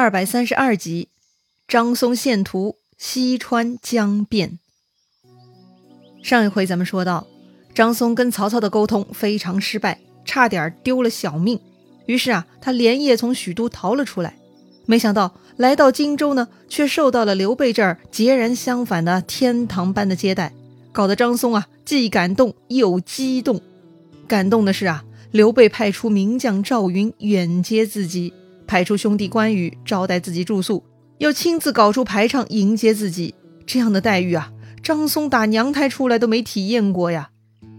二百三十二集，张松献图，西川江变。上一回咱们说到，张松跟曹操的沟通非常失败，差点丢了小命。于是啊，他连夜从许都逃了出来。没想到来到荆州呢，却受到了刘备这儿截然相反的天堂般的接待，搞得张松啊既感动又激动。感动的是啊，刘备派出名将赵云远接自己。派出兄弟关羽招待自己住宿，又亲自搞出排场迎接自己，这样的待遇啊，张松打娘胎出来都没体验过呀。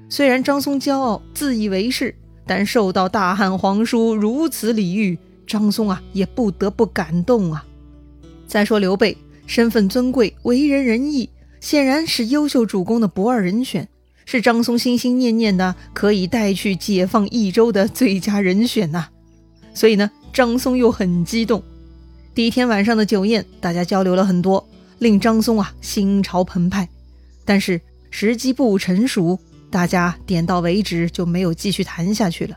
虽然张松骄傲自以为是，但受到大汉皇叔如此礼遇，张松啊也不得不感动啊。再说刘备身份尊贵，为人仁义，显然是优秀主公的不二人选，是张松心心念念的可以带去解放益州的最佳人选呐。所以呢。张松又很激动。第一天晚上的酒宴，大家交流了很多，令张松啊心潮澎湃。但是时机不成熟，大家点到为止，就没有继续谈下去了。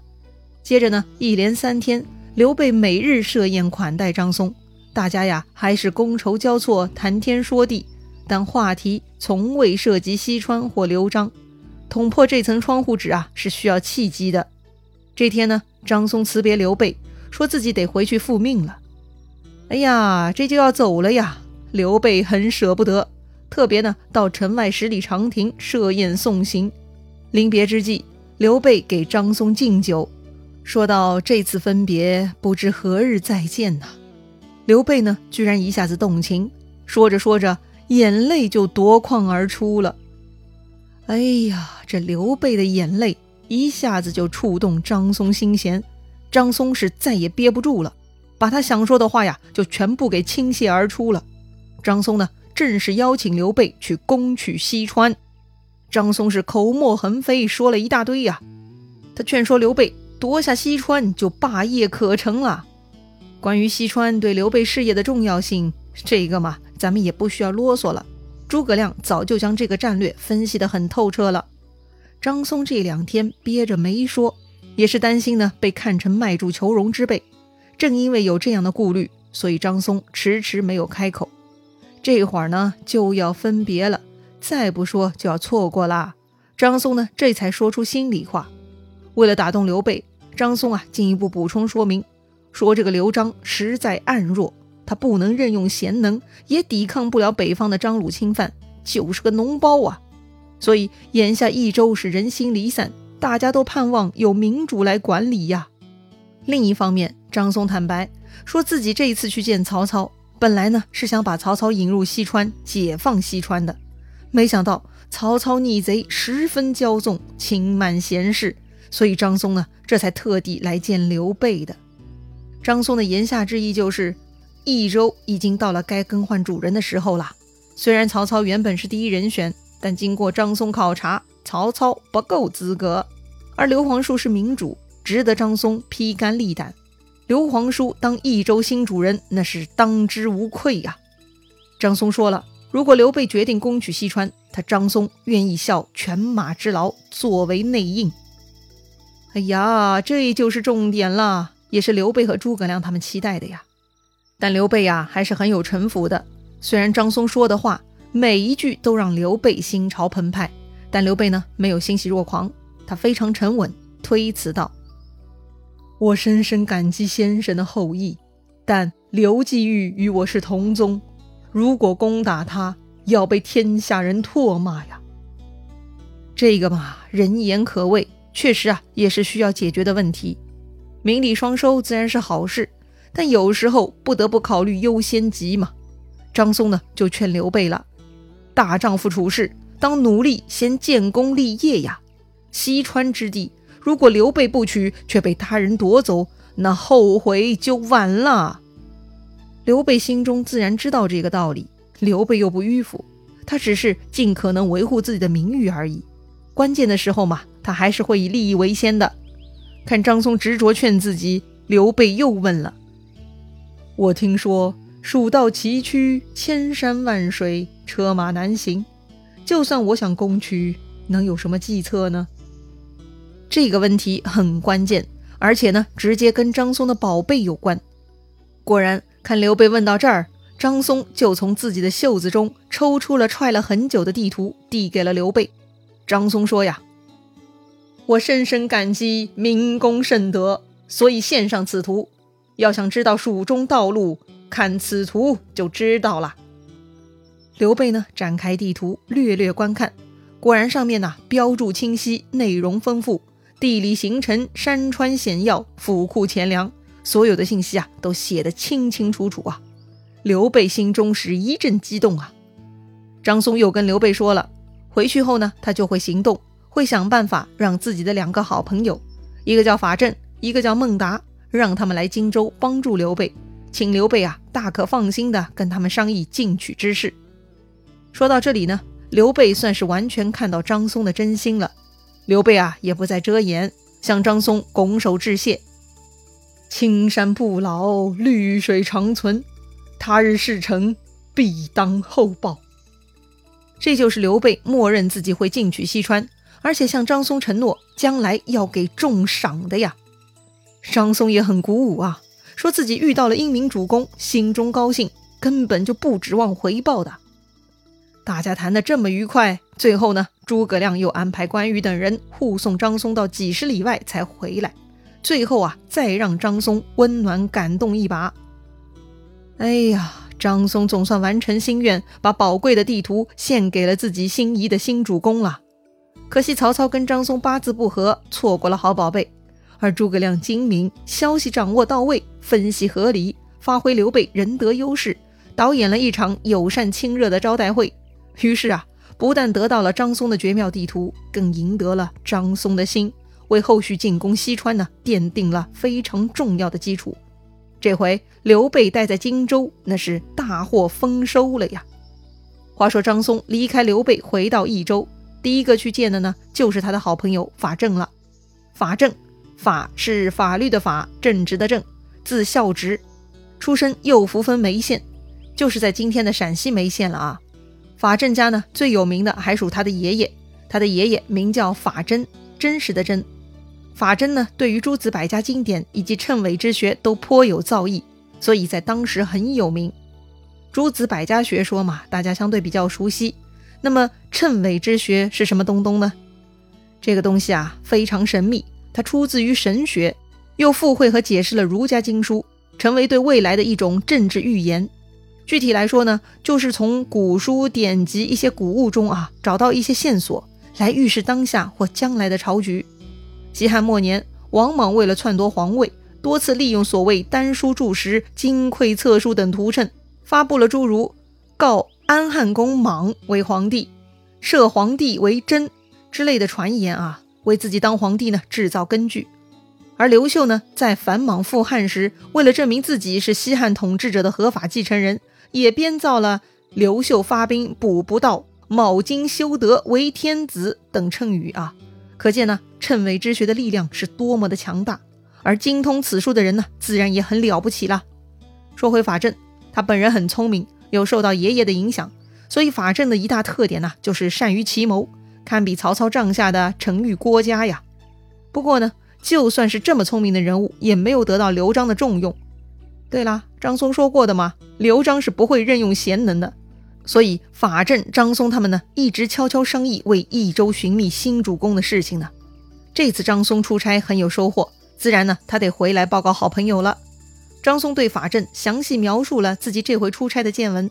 接着呢，一连三天，刘备每日设宴款待张松，大家呀还是觥筹交错，谈天说地，但话题从未涉及西川或刘璋。捅破这层窗户纸啊，是需要契机的。这天呢，张松辞别刘备。说自己得回去复命了，哎呀，这就要走了呀！刘备很舍不得，特别呢到城外十里长亭设宴送行。临别之际，刘备给张松敬酒，说到这次分别不知何日再见呐。刘备呢居然一下子动情，说着说着眼泪就夺眶而出了。哎呀，这刘备的眼泪一下子就触动张松心弦。张松是再也憋不住了，把他想说的话呀，就全部给倾泻而出了。张松呢，正式邀请刘备去攻取西川。张松是口沫横飞，说了一大堆呀。他劝说刘备夺下西川，就霸业可成了。关于西川对刘备事业的重要性，这个嘛，咱们也不需要啰嗦了。诸葛亮早就将这个战略分析得很透彻了。张松这两天憋着没说。也是担心呢，被看成卖主求荣之辈。正因为有这样的顾虑，所以张松迟迟没有开口。这会儿呢，就要分别了，再不说就要错过啦。张松呢，这才说出心里话。为了打动刘备，张松啊，进一步补充说明，说这个刘璋实在暗弱，他不能任用贤能，也抵抗不了北方的张鲁侵犯，就是个脓包啊。所以眼下益州是人心离散。大家都盼望有明主来管理呀。另一方面，张松坦白说自己这一次去见曹操，本来呢是想把曹操引入西川，解放西川的。没想到曹操逆贼十分骄纵，轻慢贤士，所以张松呢这才特地来见刘备的。张松的言下之意就是，益州已经到了该更换主人的时候了。虽然曹操原本是第一人选，但经过张松考察，曹操不够资格。而刘皇叔是明主，值得张松披肝沥胆。刘皇叔当益州新主人，那是当之无愧呀。张松说了，如果刘备决定攻取西川，他张松愿意效犬马之劳，作为内应。哎呀，这就是重点了，也是刘备和诸葛亮他们期待的呀。但刘备呀，还是很有城府的。虽然张松说的话每一句都让刘备心潮澎湃，但刘备呢，没有欣喜若狂。他非常沉稳，推辞道：“我深深感激先生的厚意，但刘季玉与我是同宗，如果攻打他，要被天下人唾骂呀。这个嘛，人言可畏，确实啊，也是需要解决的问题。名利双收自然是好事，但有时候不得不考虑优先级嘛。”张松呢，就劝刘备了：“大丈夫处事，当努力先建功立业呀。”西川之地，如果刘备不取，却被他人夺走，那后悔就晚了。刘备心中自然知道这个道理，刘备又不迂腐，他只是尽可能维护自己的名誉而已。关键的时候嘛，他还是会以利益为先的。看张松执着劝自己，刘备又问了：“我听说蜀道崎岖，千山万水，车马难行。就算我想攻取，能有什么计策呢？”这个问题很关键，而且呢，直接跟张松的宝贝有关。果然，看刘备问到这儿，张松就从自己的袖子中抽出了揣了很久的地图，递给了刘备。张松说：“呀，我深深感激明公圣德，所以献上此图。要想知道蜀中道路，看此图就知道了。”刘备呢，展开地图，略略观看，果然上面呢标注清晰，内容丰富，地理形成，山川险要，府库钱粮。所有的信息啊，都写得清清楚楚啊！刘备心中是一阵激动啊。张松又跟刘备说了，回去后呢，他就会行动，会想办法让自己的两个好朋友，一个叫法正，一个叫孟达，让他们来荆州帮助刘备，请刘备啊大可放心的跟他们商议进取之事。说到这里呢，刘备算是完全看到张松的真心了。刘备啊也不再遮掩，向张松拱手致谢。青山不老，绿水长存。他日事成，必当厚报。这就是刘备默认自己会进取西川，而且向张松承诺将来要给重赏的呀。张松也很鼓舞啊，说自己遇到了英明主公，心中高兴，根本就不指望回报的。大家谈得这么愉快，最后呢，诸葛亮又安排关羽等人护送张松到几十里外才回来。最后啊，再让张松温暖感动一把。哎呀，张松总算完成心愿，把宝贵的地图献给了自己心仪的新主公了。可惜曹操跟张松八字不合，错过了好宝贝。而诸葛亮精明，消息掌握到位，分析合理，发挥刘备仁德优势，导演了一场友善亲热的招待会。于是啊，不但得到了张松的绝妙地图，更赢得了张松的心。为后续进攻西川呢奠定了非常重要的基础。这回刘备待在荆州，那是大获丰收了呀。话说张松离开刘备，回到益州，第一个去见的呢，就是他的好朋友法正了。法正，法是法律的法，正直的正，字孝直，出身右扶风眉县，就是在今天的陕西眉县了啊。法正家呢，最有名的还属他的爷爷，他的爷爷名叫法真，真实的真。法真呢，对于诸子百家经典以及谶纬之学都颇有造诣，所以在当时很有名。诸子百家学说嘛，大家相对比较熟悉。那么谶纬之学是什么东东呢？这个东西啊，非常神秘，它出自于神学，又附会和解释了儒家经书，成为对未来的一种政治预言。具体来说呢，就是从古书典籍一些古物中啊，找到一些线索，来预示当下或将来的朝局。西汉末年，王莽为了篡夺皇位，多次利用所谓丹书注石、金匮册书等图谶，发布了诸如告安汉公莽为皇帝、设皇帝为真之类的传言啊，为自己当皇帝呢制造根据。而刘秀呢，在反莽复汉时，为了证明自己是西汉统治者的合法继承人，也编造了“刘秀发兵补不到，卯金修德为天子”等称语啊。可见呢，谶纬之学的力量是多么的强大，而精通此术的人呢，自然也很了不起了。说回法正，他本人很聪明，又受到爷爷的影响，所以法正的一大特点呢，就是善于奇谋，堪比曹操帐下的程昱、郭嘉呀。不过呢，就算是这么聪明的人物，也没有得到刘璋的重用。对了，张松说过的嘛，刘璋是不会任用贤能的。所以法正、张松他们呢，一直悄悄商议为益州寻觅新主公的事情呢。这次张松出差很有收获，自然呢，他得回来报告好朋友了。张松对法正详细描述了自己这回出差的见闻。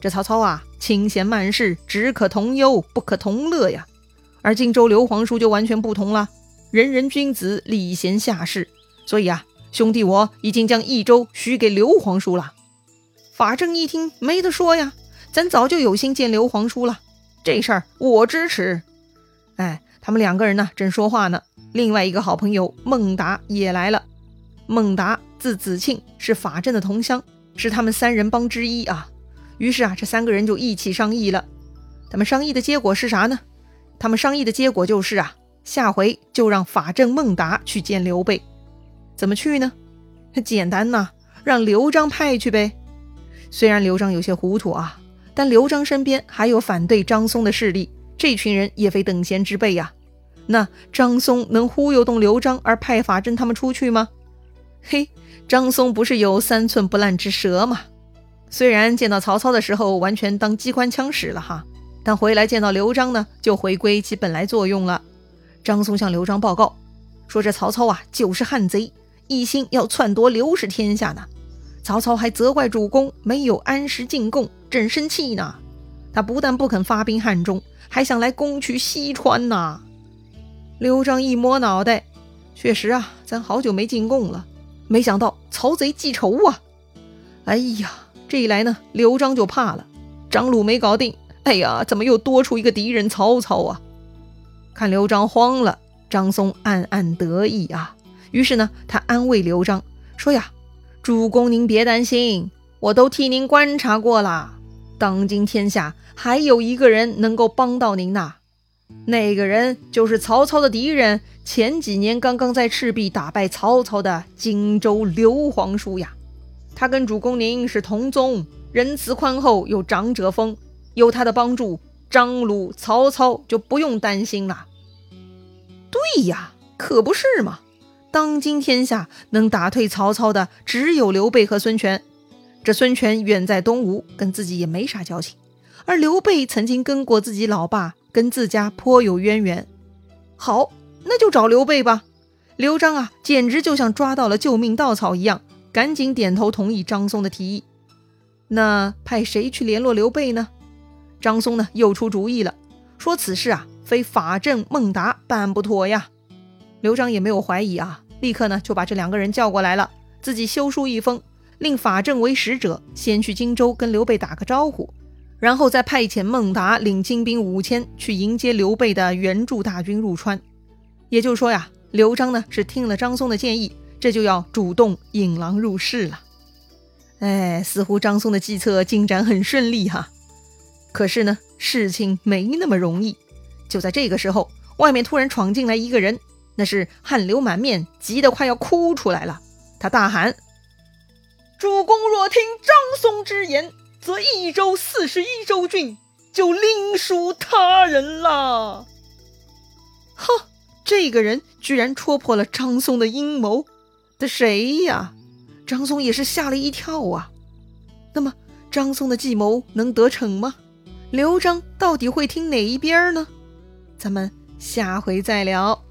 这曹操啊，清闲慢事，只可同忧，不可同乐呀。而荆州刘皇叔就完全不同了，人人君子，礼贤下士。所以啊，兄弟我已经将益州许给刘皇叔了。法正一听，没得说呀。咱早就有心见刘皇叔了，这事儿我支持。哎，他们两个人呢正说话呢，另外一个好朋友孟达也来了。孟达字子庆，是法正的同乡，是他们三人帮之一啊。于是啊，这三个人就一起商议了。他们商议的结果是啥呢？他们商议的结果就是啊，下回就让法正、孟达去见刘备。怎么去呢？简单呐，让刘璋派去呗。虽然刘璋有些糊涂啊。但刘璋身边还有反对张松的势力，这群人也非等闲之辈呀。那张松能忽悠动刘璋而派法正他们出去吗？嘿，张松不是有三寸不烂之舌吗？虽然见到曹操的时候完全当机关枪使了哈，但回来见到刘璋呢，就回归其本来作用了。张松向刘璋报告说：“这曹操啊，就是汉贼，一心要篡夺刘氏天下呢。曹操还责怪主公没有按时进贡，朕生气呢。他不但不肯发兵汉中，还想来攻取西川呢。”刘璋一摸脑袋，确实啊，咱好久没进贡了，没想到曹贼记仇啊！哎呀！这一来呢，刘璋就怕了。张鲁没搞定，哎呀，怎么又多出一个敌人曹操啊？看刘璋慌了，张松暗暗得意啊。于是呢，他安慰刘璋说：“呀，主公您别担心，我都替您观察过了。当今天下还有一个人能够帮到您呐，那个人就是曹操的敌人，前几年刚刚在赤壁打败曹操的荆州刘皇叔呀。”他跟主公您是同宗，仁慈宽厚，有长者风，有他的帮助，张鲁、曹操就不用担心了。对呀，可不是嘛！当今天下能打退曹操的只有刘备和孙权。这孙权远在东吴，跟自己也没啥交情，而刘备曾经跟过自己老爸，跟自家颇有渊源。好，那就找刘备吧。刘璋啊，简直就像抓到了救命稻草一样。赶紧点头同意张松的提议。那派谁去联络刘备呢？张松呢又出主意了，说此事啊非法正孟达办不妥呀。刘璋也没有怀疑啊，立刻呢就把这两个人叫过来了，自己修书一封，令法正为使者，先去荆州跟刘备打个招呼，然后再派遣孟达领精兵五千去迎接刘备的援助大军入川。也就是说呀，刘璋呢是听了张松的建议。这就要主动引狼入室了，哎，似乎张松的计策进展很顺利哈。可是呢，事情没那么容易。就在这个时候，外面突然闯进来一个人，那是汗流满面，急得快要哭出来了。他大喊：“主公若听张松之言，则益州四十一州郡就另属他人了。”哈，这个人居然戳破了张松的阴谋。的谁呀？张松也是吓了一跳啊。那么张松的计谋能得逞吗？刘璋到底会听哪一边呢？咱们下回再聊。